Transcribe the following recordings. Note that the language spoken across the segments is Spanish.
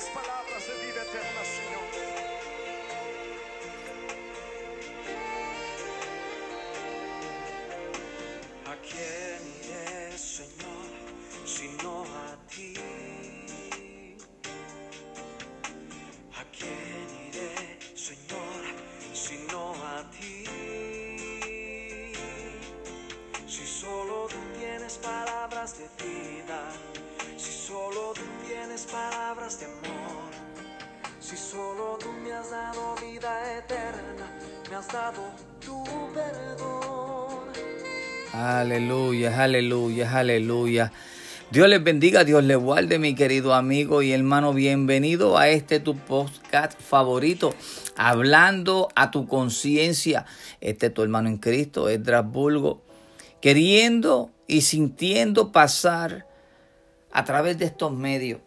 tienes palabras si solo tú me has dado vida eterna, me has dado tu perdón. Aleluya, aleluya, aleluya. Dios les bendiga, Dios les guarde, mi querido amigo y hermano. Bienvenido a este tu podcast favorito, hablando a tu conciencia. Este es tu hermano en Cristo, Esdras Bulgo, queriendo y sintiendo pasar a través de estos medios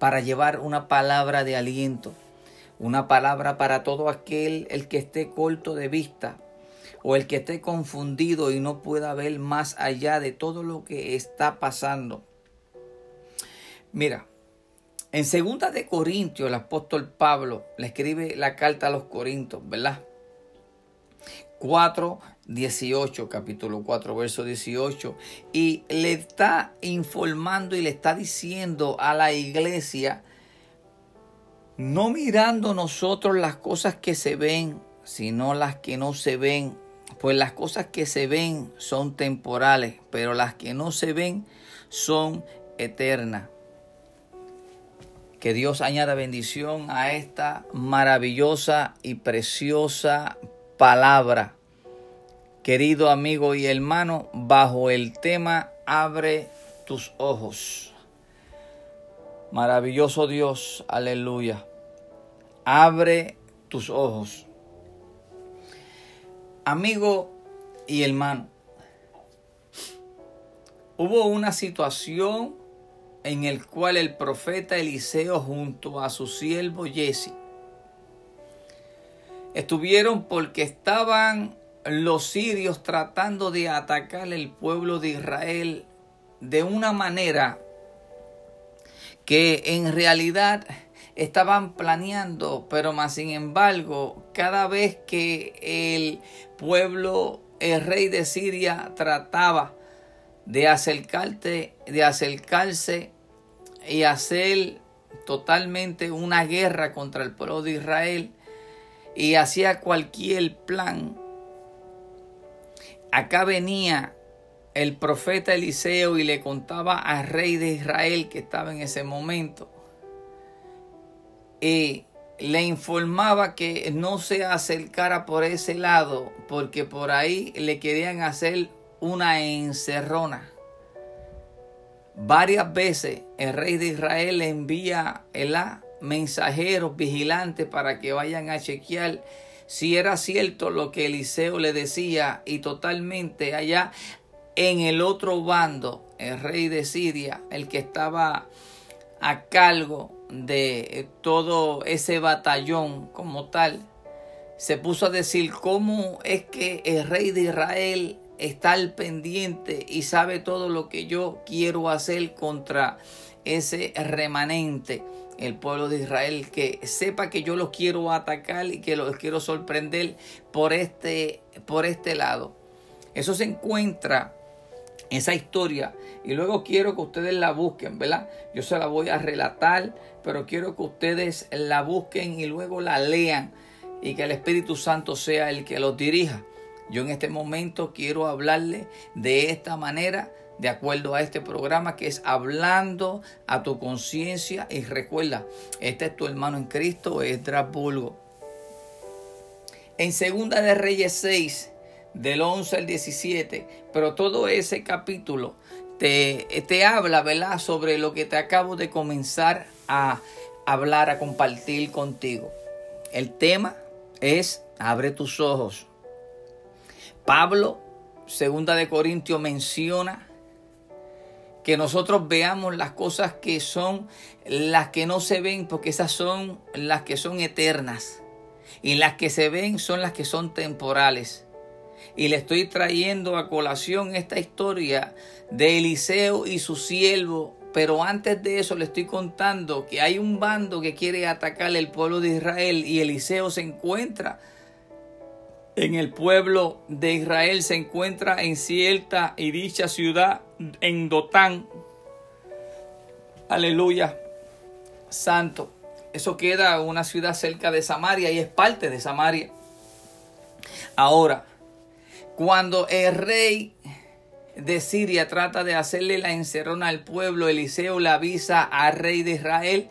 para llevar una palabra de aliento, una palabra para todo aquel el que esté corto de vista o el que esté confundido y no pueda ver más allá de todo lo que está pasando. Mira, en segunda de Corintios el apóstol Pablo le escribe la carta a los Corintios, ¿verdad? 4, 18, capítulo 4, verso 18, y le está informando y le está diciendo a la iglesia, no mirando nosotros las cosas que se ven, sino las que no se ven, pues las cosas que se ven son temporales, pero las que no se ven son eternas. Que Dios añada bendición a esta maravillosa y preciosa palabra. Querido amigo y hermano, bajo el tema Abre tus ojos. Maravilloso Dios, aleluya. Abre tus ojos. Amigo y hermano, hubo una situación en el cual el profeta Eliseo junto a su siervo Jesse estuvieron porque estaban los sirios tratando de atacar el pueblo de Israel de una manera que en realidad estaban planeando, pero más sin embargo, cada vez que el pueblo, el rey de Siria trataba de acercarte, de acercarse y hacer totalmente una guerra contra el pueblo de Israel y hacía cualquier plan, acá venía el profeta Eliseo y le contaba al rey de Israel que estaba en ese momento y le informaba que no se acercara por ese lado porque por ahí le querían hacer una encerrona. Varias veces el rey de Israel le envía el mensajeros vigilantes para que vayan a chequear si era cierto lo que Eliseo le decía y totalmente allá en el otro bando, el rey de Siria, el que estaba a cargo de todo ese batallón como tal, se puso a decir cómo es que el rey de Israel está al pendiente y sabe todo lo que yo quiero hacer contra ese remanente, el pueblo de Israel, que sepa que yo los quiero atacar y que los quiero sorprender por este, por este lado. Eso se encuentra esa historia y luego quiero que ustedes la busquen, ¿verdad? Yo se la voy a relatar, pero quiero que ustedes la busquen y luego la lean y que el Espíritu Santo sea el que los dirija. Yo en este momento quiero hablarle de esta manera, de acuerdo a este programa que es hablando a tu conciencia y recuerda, este es tu hermano en Cristo, es Bulgo. En Segunda de Reyes 6, del 11 al 17, pero todo ese capítulo te, te habla, ¿verdad?, sobre lo que te acabo de comenzar a hablar, a compartir contigo. El tema es abre tus ojos. Pablo, segunda de Corintios, menciona que nosotros veamos las cosas que son las que no se ven, porque esas son las que son eternas. Y las que se ven son las que son temporales. Y le estoy trayendo a colación esta historia de Eliseo y su siervo pero antes de eso le estoy contando que hay un bando que quiere atacar el pueblo de Israel y Eliseo se encuentra en el pueblo de Israel, se encuentra en cierta y dicha ciudad, en Dotán. Aleluya, santo. Eso queda una ciudad cerca de Samaria y es parte de Samaria. Ahora, cuando el rey de Siria trata de hacerle la encerrona al pueblo, Eliseo le avisa al rey de Israel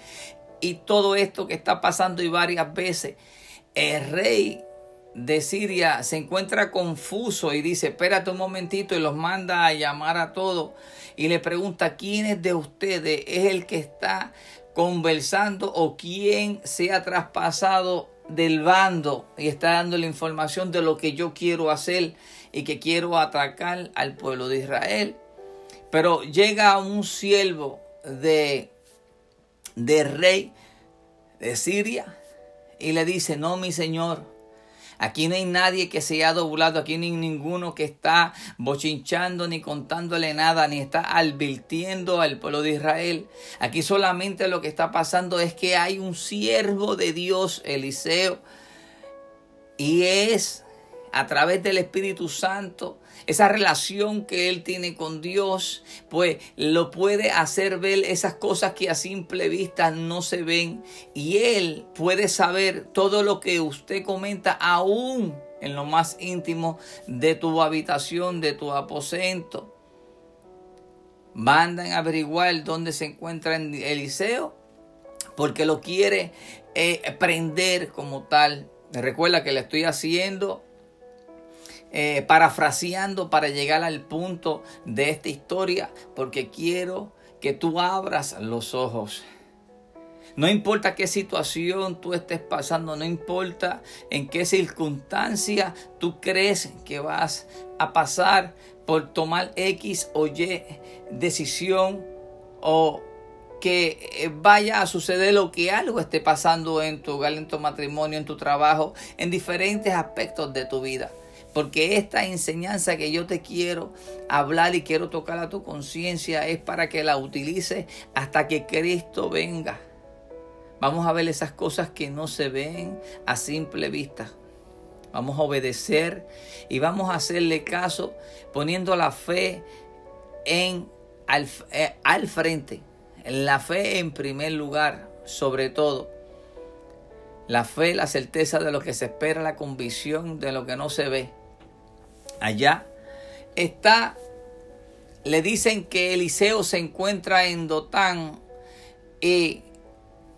y todo esto que está pasando y varias veces. El rey de Siria se encuentra confuso y dice, espérate un momentito y los manda a llamar a todos y le pregunta, ¿quién de ustedes es el que está conversando o quién se ha traspasado del bando y está dando la información de lo que yo quiero hacer y que quiero atacar al pueblo de Israel. Pero llega un siervo de, de rey de Siria y le dice, no, mi señor, Aquí no hay nadie que se haya doblado, aquí no hay ninguno que está bochinchando ni contándole nada, ni está advirtiendo al pueblo de Israel. Aquí solamente lo que está pasando es que hay un siervo de Dios, Eliseo, y es a través del Espíritu Santo esa relación que él tiene con Dios, pues lo puede hacer ver esas cosas que a simple vista no se ven. Y él puede saber todo lo que usted comenta aún en lo más íntimo de tu habitación, de tu aposento. Mandan averiguar dónde se encuentra Eliseo, porque lo quiere eh, prender como tal. Recuerda que le estoy haciendo eh, parafraseando para llegar al punto de esta historia, porque quiero que tú abras los ojos. No importa qué situación tú estés pasando, no importa en qué circunstancia tú crees que vas a pasar por tomar X o Y decisión o que eh, vaya a suceder lo que algo esté pasando en tu hogar, en tu matrimonio, en tu trabajo, en diferentes aspectos de tu vida. Porque esta enseñanza que yo te quiero hablar y quiero tocar a tu conciencia es para que la utilices hasta que Cristo venga. Vamos a ver esas cosas que no se ven a simple vista. Vamos a obedecer y vamos a hacerle caso poniendo la fe en al, eh, al frente. La fe en primer lugar, sobre todo. La fe, la certeza de lo que se espera, la convicción de lo que no se ve allá, está, le dicen que Eliseo se encuentra en Dotán y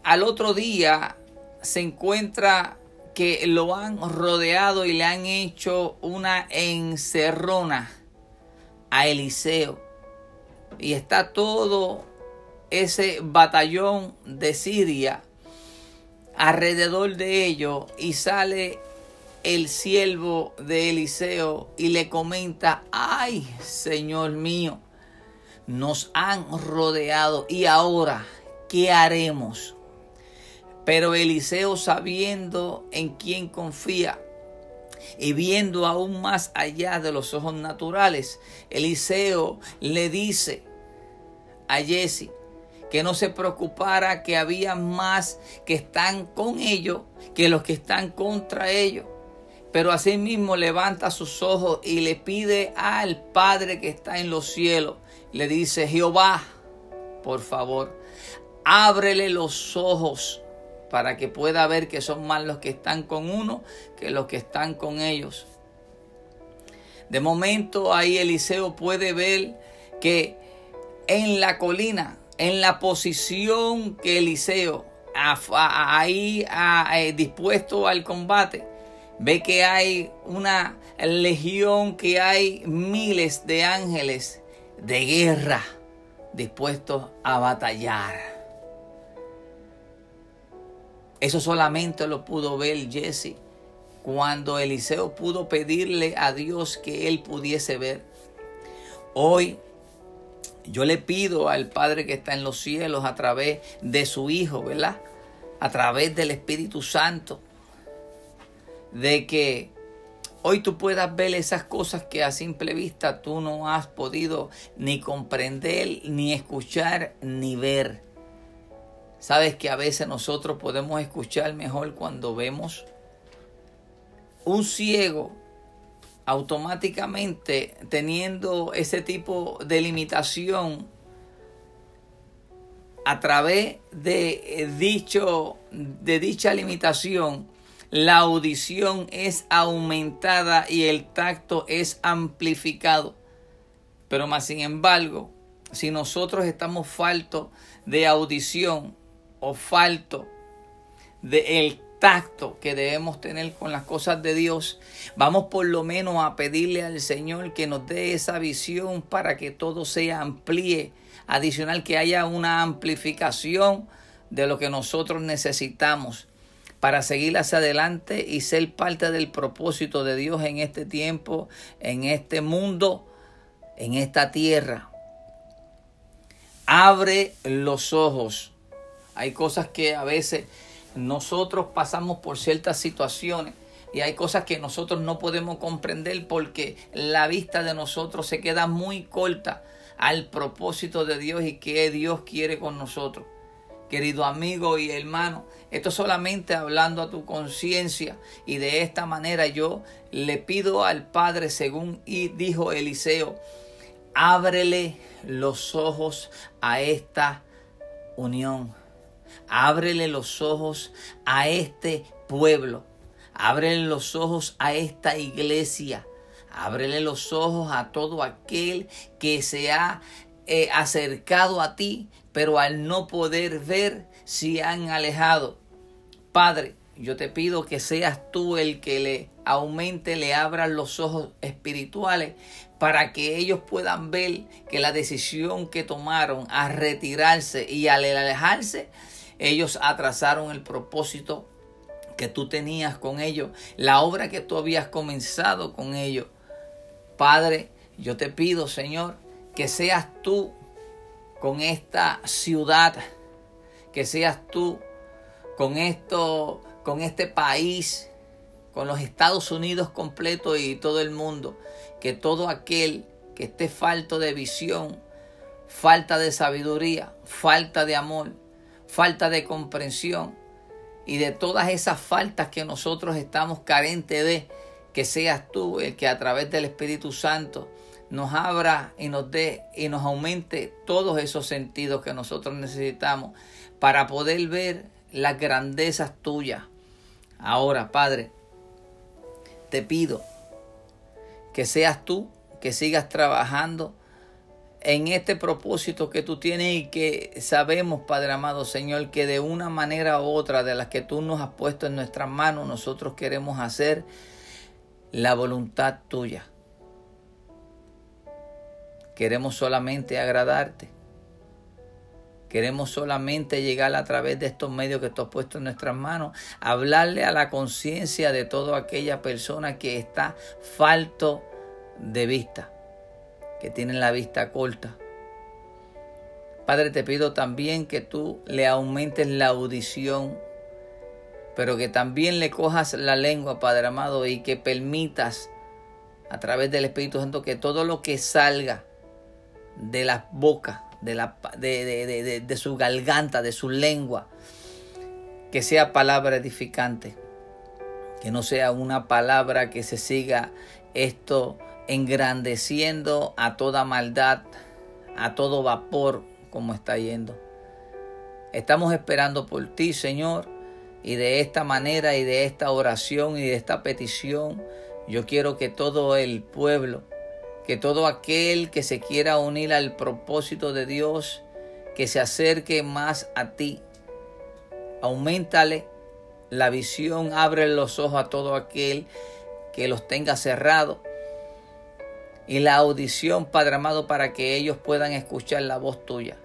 al otro día se encuentra que lo han rodeado y le han hecho una encerrona a Eliseo. Y está todo ese batallón de Siria alrededor de ellos y sale el siervo de Eliseo y le comenta, ay, Señor mío, nos han rodeado y ahora, ¿qué haremos? Pero Eliseo sabiendo en quién confía y viendo aún más allá de los ojos naturales, Eliseo le dice a Jesse, que no se preocupara que había más que están con ellos que los que están contra ellos. Pero asimismo levanta sus ojos y le pide al Padre que está en los cielos. Le dice, Jehová, por favor, ábrele los ojos para que pueda ver que son más los que están con uno que los que están con ellos. De momento ahí Eliseo puede ver que en la colina, en la posición que Eliseo ahí eh, dispuesto al combate, Ve que hay una legión, que hay miles de ángeles de guerra dispuestos a batallar. Eso solamente lo pudo ver Jesse cuando Eliseo pudo pedirle a Dios que él pudiese ver. Hoy yo le pido al Padre que está en los cielos a través de su Hijo, ¿verdad? A través del Espíritu Santo, de que hoy tú puedas ver esas cosas que a simple vista tú no has podido ni comprender, ni escuchar, ni ver. Sabes que a veces nosotros podemos escuchar mejor cuando vemos un ciego automáticamente teniendo ese tipo de limitación a través de dicho de dicha limitación la audición es aumentada y el tacto es amplificado. Pero más sin embargo, si nosotros estamos faltos de audición o falto de el tacto que debemos tener con las cosas de Dios, vamos por lo menos a pedirle al Señor que nos dé esa visión para que todo se amplíe, adicional que haya una amplificación de lo que nosotros necesitamos para seguir hacia adelante y ser parte del propósito de Dios en este tiempo, en este mundo, en esta tierra. Abre los ojos. Hay cosas que a veces nosotros pasamos por ciertas situaciones y hay cosas que nosotros no podemos comprender porque la vista de nosotros se queda muy corta al propósito de Dios y que Dios quiere con nosotros querido amigo y hermano. Esto solamente hablando a tu conciencia y de esta manera yo le pido al Padre, según dijo Eliseo, ábrele los ojos a esta unión. Ábrele los ojos a este pueblo. Ábrele los ojos a esta iglesia. Ábrele los ojos a todo aquel que se ha acercado a ti, pero al no poder ver, se han alejado. Padre, yo te pido que seas tú el que le aumente, le abra los ojos espirituales para que ellos puedan ver que la decisión que tomaron a retirarse y al alejarse, ellos atrasaron el propósito que tú tenías con ellos, la obra que tú habías comenzado con ellos. Padre, yo te pido, Señor, que seas tú con esta ciudad, que seas tú con esto, con este país, con los Estados Unidos completo y todo el mundo, que todo aquel que esté falto de visión, falta de sabiduría, falta de amor, falta de comprensión y de todas esas faltas que nosotros estamos carentes de, que seas tú el que a través del Espíritu Santo nos abra y nos dé y nos aumente todos esos sentidos que nosotros necesitamos para poder ver las grandezas tuyas. Ahora, Padre, te pido que seas tú, que sigas trabajando en este propósito que tú tienes y que sabemos, Padre amado Señor, que de una manera u otra de las que tú nos has puesto en nuestras manos, nosotros queremos hacer la voluntad tuya. Queremos solamente agradarte. Queremos solamente llegar a través de estos medios que tú has puesto en nuestras manos, hablarle a la conciencia de toda aquella persona que está falto de vista, que tiene la vista corta. Padre, te pido también que tú le aumentes la audición, pero que también le cojas la lengua, Padre amado, y que permitas a través del Espíritu Santo que todo lo que salga de la boca, de, la, de, de, su garganta, de su lengua, que sea palabra edificante, que no sea una palabra que se siga esto engrandeciendo a toda maldad, a todo vapor como está yendo. Estamos esperando por ti, Señor, y de esta manera y de esta oración y de esta petición, yo quiero que todo el pueblo que todo aquel que se quiera unir al propósito de Dios, que se acerque más a ti, aumentale la visión, abre los ojos a todo aquel que los tenga cerrados y la audición, Padre amado, para que ellos puedan escuchar la voz tuya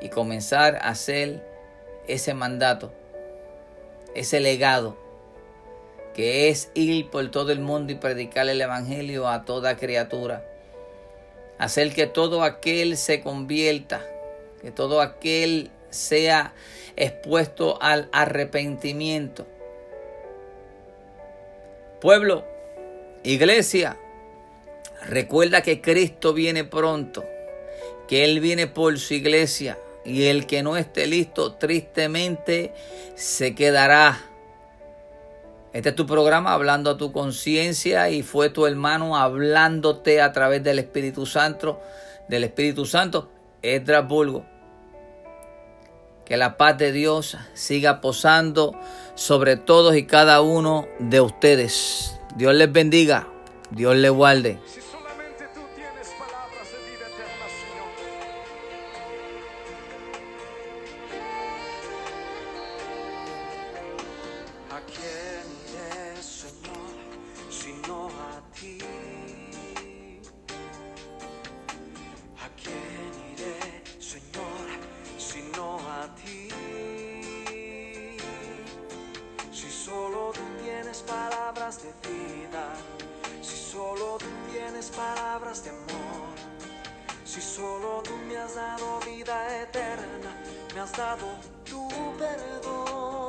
y comenzar a hacer ese mandato, ese legado que es ir por todo el mundo y predicar el Evangelio a toda criatura. Hacer que todo aquel se convierta, que todo aquel sea expuesto al arrepentimiento. Pueblo, Iglesia, recuerda que Cristo viene pronto, que Él viene por su iglesia y el que no esté listo tristemente se quedará. Este es tu programa hablando a tu conciencia y fue tu hermano hablándote a través del Espíritu Santo, del Espíritu Santo, Estrasburgo. Que la paz de Dios siga posando sobre todos y cada uno de ustedes. Dios les bendiga. Dios les guarde. Me has dado tu perdón.